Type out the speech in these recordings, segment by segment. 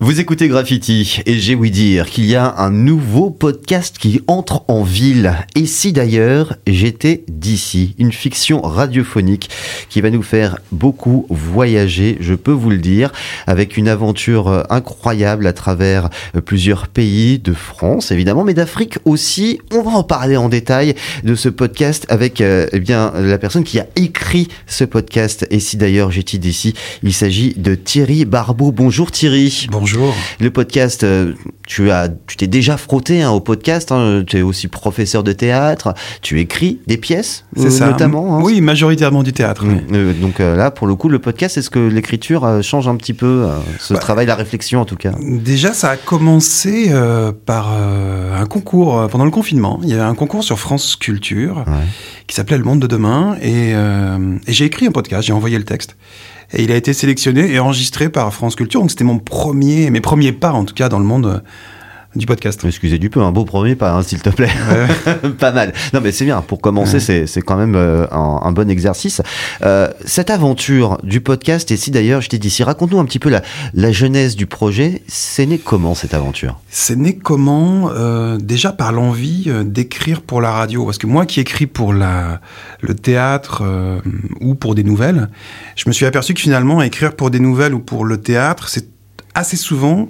Vous écoutez Graffiti et j'ai ouï dire qu'il y a un nouveau podcast qui entre en ville. Et si d'ailleurs j'étais d'ici, une fiction radiophonique qui va nous faire beaucoup voyager, je peux vous le dire, avec une aventure incroyable à travers plusieurs pays de France évidemment, mais d'Afrique aussi. On va en parler en détail de ce podcast avec euh, eh bien la personne qui a écrit ce podcast. Et si d'ailleurs j'étais d'ici, il s'agit de Thierry Barbeau. Bonjour Thierry. Le podcast, euh, tu as, tu t'es déjà frotté hein, au podcast. Hein, tu es aussi professeur de théâtre. Tu écris des pièces, ça. notamment. hein. Oui, majoritairement du théâtre. Euh, donc euh, là, pour le coup, le podcast, est-ce que l'écriture euh, change un petit peu euh, ce Bah, travail, la réflexion en tout cas? Déjà, ça a commencé euh, par euh, un concours euh, pendant le confinement. Il y avait un concours sur France Culture Ouais. qui s'appelait Le Monde de demain. Et, euh, et j'ai écrit un podcast, j'ai envoyé le texte. Et il a été sélectionné et enregistré par France Culture. Donc c'était mon premier, mes premiers pas en tout cas dans le monde euh, du podcast. Excusez du peu, un beau premier pas, hein, s'il te plaît. pas mal. Non, mais c'est bien. Pour commencer, Ouais. c'est, c'est quand même euh, un, un bon exercice. Euh, cette aventure du podcast, et si d'ailleurs je t'ai dit, si raconte-nous un petit peu la, la genèse du projet. C'est né comment cette aventure? C'est né comment euh, Déjà par l'envie d'écrire pour la radio. Parce que moi qui écris pour la, le théâtre euh, ou pour des nouvelles, je me suis aperçu que finalement, écrire pour des nouvelles ou pour le théâtre, c'est assez souvent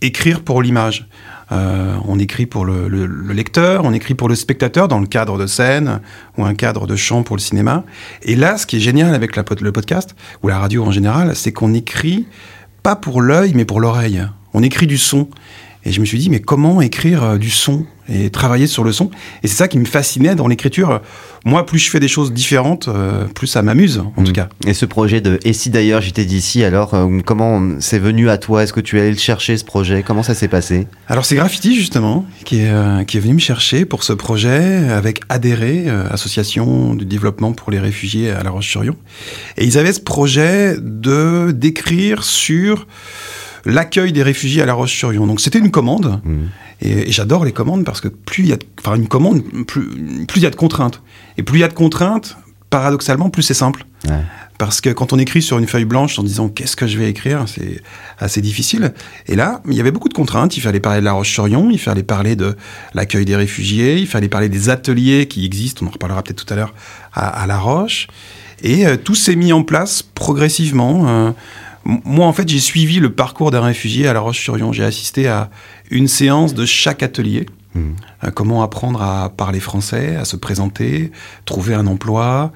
écrire pour l'image. Euh, on écrit pour le, le- le lecteur, on écrit pour le spectateur dans le cadre de scène ou un cadre de chant pour le cinéma. Et là, ce qui est génial avec le podcast ou la radio en général, c'est qu'on écrit pas pour l'œil, mais pour l'oreille. On écrit du son. Et je me suis dit, mais comment écrire euh, du son? Et travailler sur le son Et c'est ça qui me fascinait dans l'écriture. Moi, plus je fais des choses différentes, euh, plus ça m'amuse, en tout Mm. cas. Et ce projet de Et si d'ailleurs j'étais d'ici, alors euh, comment c'est venu à toi? Est-ce que tu es allé le chercher ce projet? Comment ça s'est passé? Alors c'est Graffiti justement qui est, euh, qui est venu me chercher pour ce projet avec Adhérer, euh, association de développement pour les réfugiés à La Roche-sur-Yon. Et ils avaient ce projet de d'écrire sur l'accueil des réfugiés à La Roche-sur-Yon. Donc c'était une commande Mm. et, et j'adore les commandes parce que plus il y a de, enfin une commande plus plus il y a de contraintes et plus il y a de contraintes paradoxalement plus c'est simple. Ouais. Parce que quand on écrit sur une feuille blanche en disant qu'est-ce que je vais écrire, c'est assez difficile. Et là, il y avait beaucoup de contraintes. Il fallait parler de la Roche-sur-Yon, il fallait parler de l'accueil des réfugiés, il fallait parler des ateliers qui existent, on en reparlera peut-être tout à l'heure, à, à La Roche. Et euh, tout s'est mis en place progressivement. Euh, m- moi, en fait, j'ai suivi le parcours d'un réfugié à La Roche-sur-Yon. J'ai assisté à une séance de chaque atelier. Mhm. Euh, comment apprendre à parler français, à se présenter, trouver un emploi,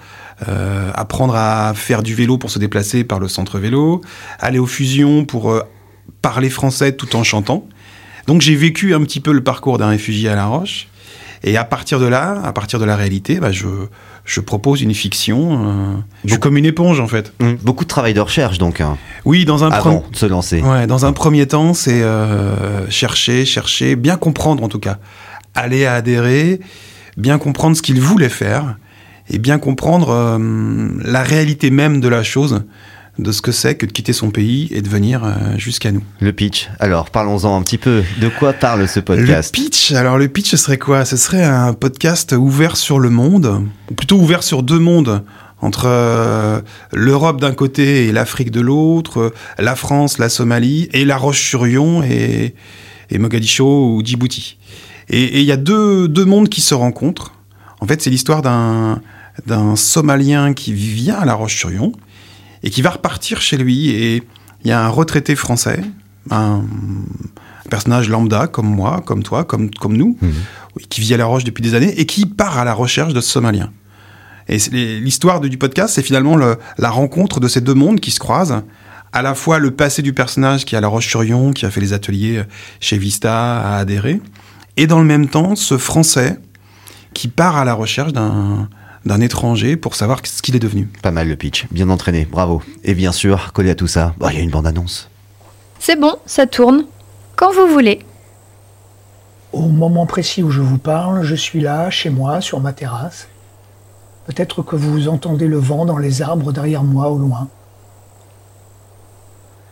euh, apprendre à faire du vélo pour se déplacer par le centre vélo, aller aux fusions pour euh, parler français tout en chantant. Donc j'ai vécu un petit peu le parcours d'un réfugié à La Roche. Et à partir de là, à partir de la réalité, bah, je, je propose une fiction. euh, je suis Beaucoup- comme une éponge en fait. Mm. Beaucoup de travail de recherche donc, hein, Oui, dans un avant premier de se lancer. Ouais, dans un premier temps, c'est euh, chercher, chercher, bien comprendre en tout cas, aller à adhérer, bien comprendre ce qu'il voulait faire et bien comprendre euh, la réalité même de la chose, de ce que c'est que de quitter son pays et de venir euh, jusqu'à nous. Le pitch. Alors, parlons-en un petit peu. De quoi parle ce podcast? Le pitch, alors le pitch, ce serait quoi? Ce serait un podcast ouvert sur le monde, ou plutôt ouvert sur deux mondes, entre euh, l'Europe d'un côté et l'Afrique de l'autre, euh, la France, la Somalie, et la Roche-sur-Yon et, et Mogadiscio ou Djibouti. Et et il y a deux, deux mondes qui se rencontrent. En fait, c'est l'histoire d'un d'un Somalien qui vient à la Roche-sur-Yon et qui va repartir chez lui. Et il y a un retraité français, un, personnage lambda comme moi, comme toi, comme, comme nous, Mhm. qui vit à la Roche depuis des années et qui part à la recherche de ce Somalien. Et l'histoire du podcast, c'est finalement le- la rencontre de ces deux mondes qui se croisent. À la fois le passé du personnage qui est à La Roche-sur-Yon, qui a fait les ateliers chez Vista, à adhérer, et dans le même temps, ce Français qui part à la recherche d'un d'un étranger pour savoir ce qu'il est devenu. Pas mal le pitch. Bien entraîné. Bravo. Et bien sûr, collé à tout ça, bah, il y a une bande-annonce. C'est bon, ça tourne. Quand vous voulez. Au moment précis où je vous parle, je suis là, chez moi, sur ma terrasse. Peut-être que vous entendez le vent dans les arbres derrière moi au loin.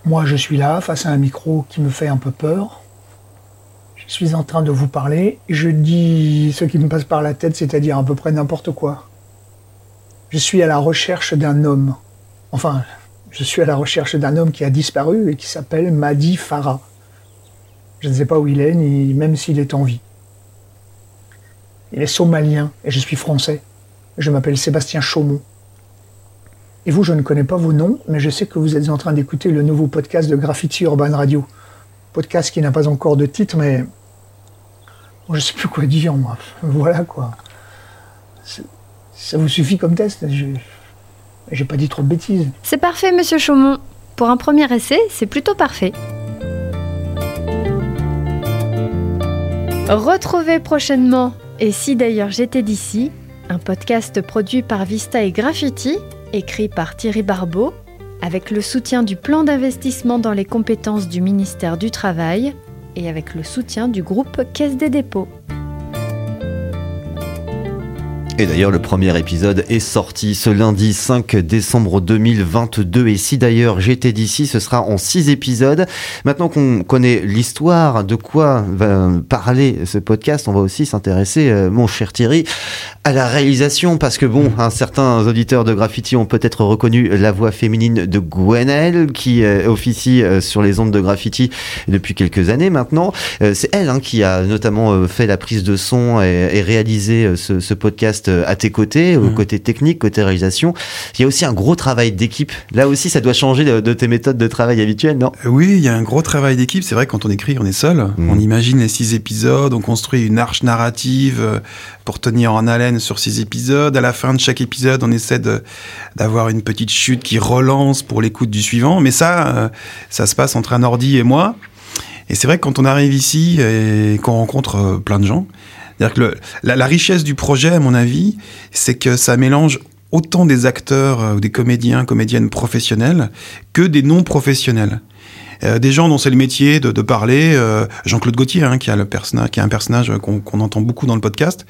Moi, je suis là, face à un micro qui me fait un peu peur. Je suis en train de vous parler et je dis ce qui me passe par la tête, c'est-à-dire à peu près n'importe quoi. Je suis à la recherche d'un homme. Enfin, je suis à la recherche d'un homme qui a disparu et qui s'appelle Madi Farah. Je ne sais pas où il est, ni même s'il est en vie. Il est somalien et je suis français. Je m'appelle Sébastien Chaumont. Et vous, je ne connais pas vos noms, mais je sais que vous êtes en train d'écouter le nouveau podcast de Graffiti Urban Radio. Podcast qui n'a pas encore de titre, mais bon, je sais plus quoi dire, moi. Voilà quoi. Ça vous suffit comme test Je j'ai pas dit trop de bêtises. C'est parfait, monsieur Chaumont. Pour un premier essai, c'est plutôt parfait. Retrouvez prochainement Et si d'ailleurs j'étais d'ici, un podcast produit par Vista et Graffiti, écrit par Thierry Barbeau, avec le soutien du plan d'investissement dans les compétences du ministère du Travail et avec le soutien du groupe Caisse des dépôts. Et d'ailleurs, le premier épisode est sorti ce lundi 5 décembre 2022. Et si d'ailleurs j'étais d'ici, ce sera en six épisodes. Maintenant qu'on connaît l'histoire, de quoi va parler ce podcast, on va aussi s'intéresser, euh, mon cher Thierry, à la réalisation. Parce que bon, un certains auditeurs de graffiti ont peut-être reconnu la voix féminine de Gwenelle, qui euh, officie euh, sur les ondes de graffiti depuis quelques années maintenant. C'est elle hein, qui a notamment fait la prise de son et, réalisé ce, podcast à tes côtés, au mmh. côté technique, côté réalisation. Il y a aussi un gros travail d'équipe. Là aussi, ça doit changer de, tes méthodes de travail habituelles, non? Euh, Oui, il y a un gros travail d'équipe. C'est vrai, quand on écrit, on est seul. Mmh. On imagine les six épisodes, on construit une arche narrative euh, pour tenir en haleine sur six épisodes. À la fin de chaque épisode, on essaie d'avoir une petite chute qui relance pour l'écoute du suivant. Mais ça, ça se passe entre un ordi et moi. Et c'est vrai que quand on arrive ici et qu'on rencontre plein de gens, c'est-à-dire que la, richesse du projet, à mon avis, c'est que ça mélange autant des acteurs euh, ou des comédiens, comédiennes professionnels que des non professionnels. Euh, des gens dont c'est le métier de, parler. Euh, Jean-Claude Gauthier, hein, qui, a le qui est un personnage qu'on entend beaucoup dans le podcast.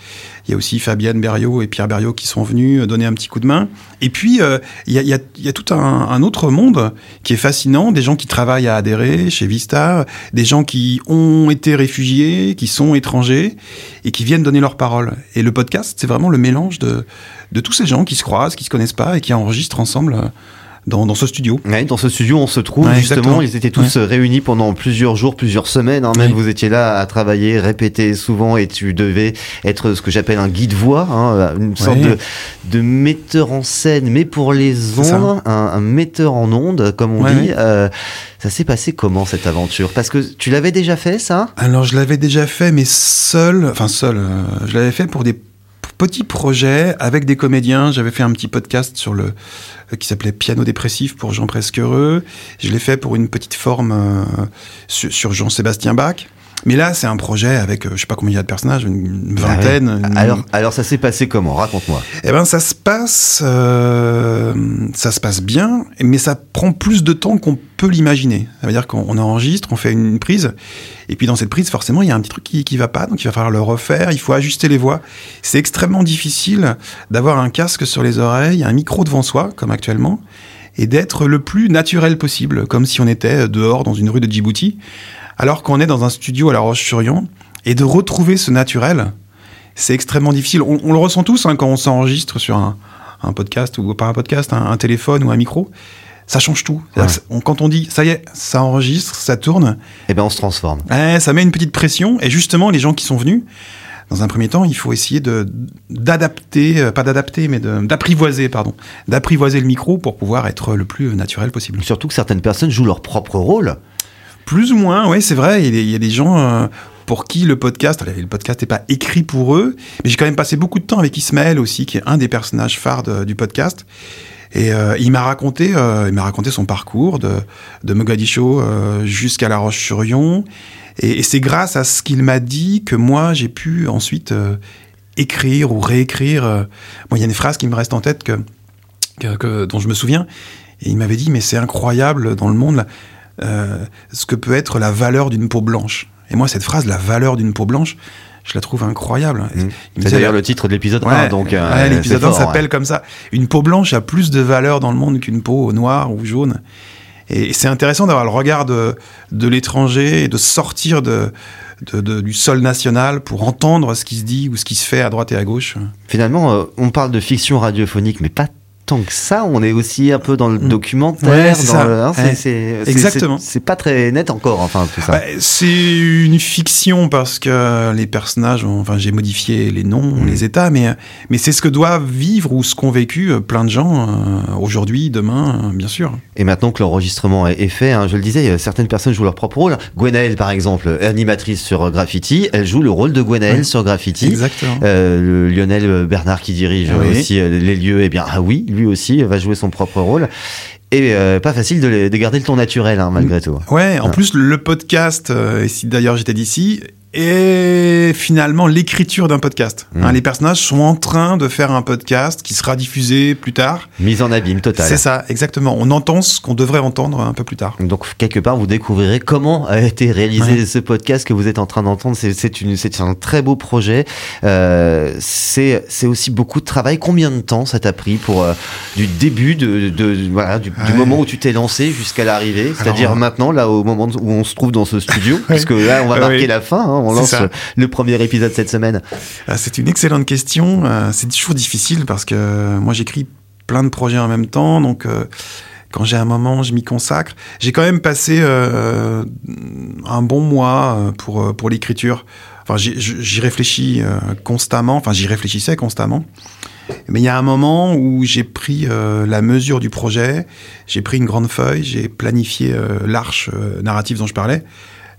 Il y a aussi Fabienne Berriot et Pierre Berriot qui sont venus donner un petit coup de main. Et puis, euh, il, y a, a, a, tout un, un, autre monde qui est fascinant. Des gens qui travaillent à adhérer chez Vista, des gens qui ont été réfugiés, qui sont étrangers et qui viennent donner leur parole. Et le podcast, c'est vraiment le mélange de, de tous ces gens qui se croisent, qui se connaissent pas et qui enregistrent ensemble dans, dans ce studio. Ouais, dans ce studio, on se trouve justement. Ils étaient tous réunis pendant plusieurs jours, plusieurs semaines. Hein, même vous étiez là à travailler, répéter souvent, et tu devais être ce que j'appelle un guide voix, hein, une sorte de, de, metteur en scène, mais pour les ondes, un, un, metteur en ondes, comme on dit. Euh, ça s'est passé comment cette aventure? Parce que tu l'avais déjà fait, ça? Alors je l'avais déjà fait, mais seul. Enfin seul. Euh, je l'avais fait pour des petits projets avec des comédiens. J'avais fait un petit podcast sur le euh, qui s'appelait Piano dépressif pour Jean Presque Heureux. Je l'ai fait pour une petite forme euh, sur, Jean-Sébastien Bach. Mais là, c'est un projet avec, euh, je sais pas combien il y a de personnages, une ah vingtaine. Alors, alors, ça s'est passé comment? Raconte-moi. Eh ben, ça se passe, ça se passe bien, mais ça prend plus de temps qu'on peut l'imaginer. Ça veut dire qu'on enregistre, on fait une prise, et puis dans cette prise, forcément, il y a un petit truc qui, qui va pas, donc il va falloir le refaire, il faut ajuster les voix. C'est extrêmement difficile d'avoir un casque sur les oreilles, un micro devant soi, comme actuellement, et d'être le plus naturel possible, comme si on était dehors dans une rue de Djibouti, alors qu'on est dans un studio à La Roche-sur-Yon, et de retrouver ce naturel, c'est extrêmement difficile. On, le ressent tous hein, quand on s'enregistre sur un, podcast ou pas un podcast, un téléphone ou un micro ça change tout. quand on dit ça y est, ça enregistre, ça tourne, eh ben on se transforme. ça met une petite pression et justement les gens qui sont venus, dans un premier temps, il faut essayer de d'adapter, euh, pas d'adapter, mais d'apprivoiser, pardon, d'apprivoiser le micro pour pouvoir être le plus naturel possible. Surtout que certaines personnes jouent leur propre rôle. Plus ou moins, oui, c'est vrai. Il y, a des gens. Euh, pour qui le podcast, le podcast n'est pas écrit pour eux, mais j'ai quand même passé beaucoup de temps avec Ismaël aussi, qui est un des personnages phares du podcast. Et euh, il m'a raconté, euh, il m'a raconté son parcours de, de Mogadiscio euh, jusqu'à La Roche-sur-Yon. Et, et c'est grâce à ce qu'il m'a dit que moi j'ai pu ensuite écrire ou réécrire. Bon, il y a une phrase qui me reste en tête que, que, dont je me souviens. Et il m'avait dit, mais c'est incroyable dans le monde ce que peut être la valeur d'une peau blanche. Et moi, cette phrase, la valeur d'une peau blanche, je la trouve incroyable. Mmh. C'est d'ailleurs le titre de l'épisode 1, donc. Euh, l'épisode 1 s'appelle comme ça. Une peau blanche a plus de valeur dans le monde qu'une peau noire ou jaune. Et c'est intéressant d'avoir le regard de, de l'étranger et de sortir de, de, du sol national pour entendre ce qui se dit ou ce qui se fait à droite et à gauche. Finalement, euh, on parle de fiction radiophonique, mais pas tant que ça. On est aussi un peu dans le Mm. documentaire. Ouais, dans le- hein, Ouais. Exactement. C'est pas très net encore, enfin, tout ça. Bah, c'est une fiction parce que les personnages, ont- enfin j'ai modifié les noms, Mm. les états, mais, mais c'est ce que doivent vivre ou ce qu'ont vécu euh, plein de gens euh, aujourd'hui, demain, euh, bien sûr. Et maintenant que l'enregistrement est, fait, hein, je le disais, certaines personnes jouent leur propre rôle. Gwenaëlle, par exemple, animatrice sur Graffiti, elle joue le rôle de Gwenaëlle sur Graffiti. Exactement. Euh, le Lionel Bernard qui dirige Oui. aussi les lieux, eh bien, ah oui, lui aussi va jouer son propre rôle. Et euh, pas facile de, garder le ton naturel, hein, malgré tout. Ouais, en Ah. plus le podcast, euh, et si d'ailleurs j'étais d'ici, est finalement l'écriture d'un podcast. Mm. Hein, les personnages sont en train de faire un podcast qui sera diffusé plus tard. Mise en abîme totale. C'est ça, exactement. On entend ce qu'on devrait entendre un peu plus tard. Donc quelque part, vous découvrirez comment a été réalisé Ouais. ce podcast que vous êtes en train d'entendre. C'est- un très beau projet. Euh, c'est aussi beaucoup de travail. Combien de temps ça t'a pris pour euh, du début de, de- voilà du, moment où tu t'es lancé jusqu'à l'arrivée, c'est-à-dire Alors, maintenant là au moment où on se trouve dans ce studio, puisque là on va marquer la fin. hein, on lance ça. le premier épisode cette semaine. Ah, C'est une excellente question. Euh, C'est toujours difficile parce que euh, moi j'écris plein de projets en même temps, donc euh, quand j'ai un moment, je m'y consacre. J'ai quand même passé euh, un bon mois euh, pour euh, pour l'écriture. Enfin, j'y- réfléchis euh, constamment. Enfin, j'y réfléchissais constamment. Mais il y a un moment où j'ai pris euh, la mesure du projet, j'ai pris une grande feuille, j'ai planifié euh, l'arche euh, narrative dont je parlais.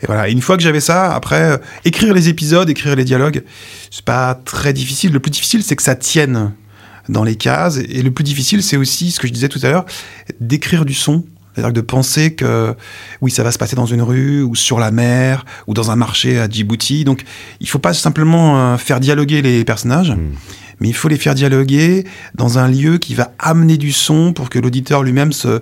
Et voilà, une fois que j'avais ça, après, euh, écrire les épisodes, écrire les dialogues, c'est pas très difficile. Le plus difficile, c'est que ça tienne dans les cases. Et le plus difficile, c'est aussi ce que je disais tout à l'heure, d'écrire du son. C'est-à-dire de penser que oui, ça va se passer dans une rue ou sur la mer ou dans un marché à Djibouti. Donc, il faut pas simplement euh, faire dialoguer les personnages, Mm. Mais il faut les faire dialoguer dans un lieu qui va amener du son pour que l'auditeur lui-même se,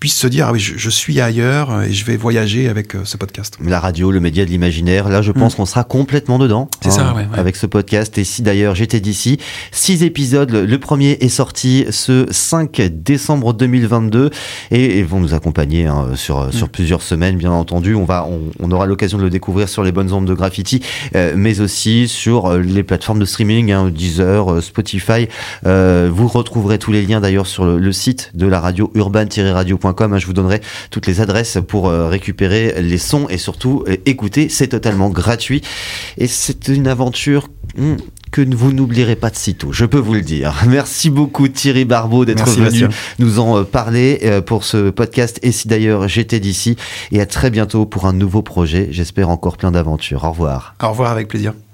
puisse se dire ah oui, je, je suis ailleurs et je vais voyager avec euh, ce podcast. La radio, le média de l'imaginaire, là je pense qu'on sera complètement dedans. Mm. C'est ça, ouais, ouais. Avec ce podcast. Et si d'ailleurs j'étais d'ici, six épisodes. Le premier est sorti ce 5 décembre 2022 et, et vont nous accompagner hein, sur, sur plusieurs semaines, bien entendu. On, va, on, on aura l'occasion de le découvrir sur les bonnes ondes de graffiti, euh, mais aussi sur euh, les plateformes de streaming, hein, Deezer, euh, Spotify. Euh, vous retrouverez tous les liens d'ailleurs sur le, le site de la radio urban-radio.com. hein. Je vous donnerai toutes les adresses pour euh, récupérer les sons et surtout écouter. C'est totalement gratuit et c'est une aventure hmm, que vous n'oublierez pas de sitôt, je peux vous le dire. Merci beaucoup Thierry Barbeau d'être venu nous en parler pour ce podcast. Et si d'ailleurs j'étais d'ici, et à très bientôt pour un nouveau projet, j'espère encore plein d'aventures. Au revoir. Au revoir avec plaisir.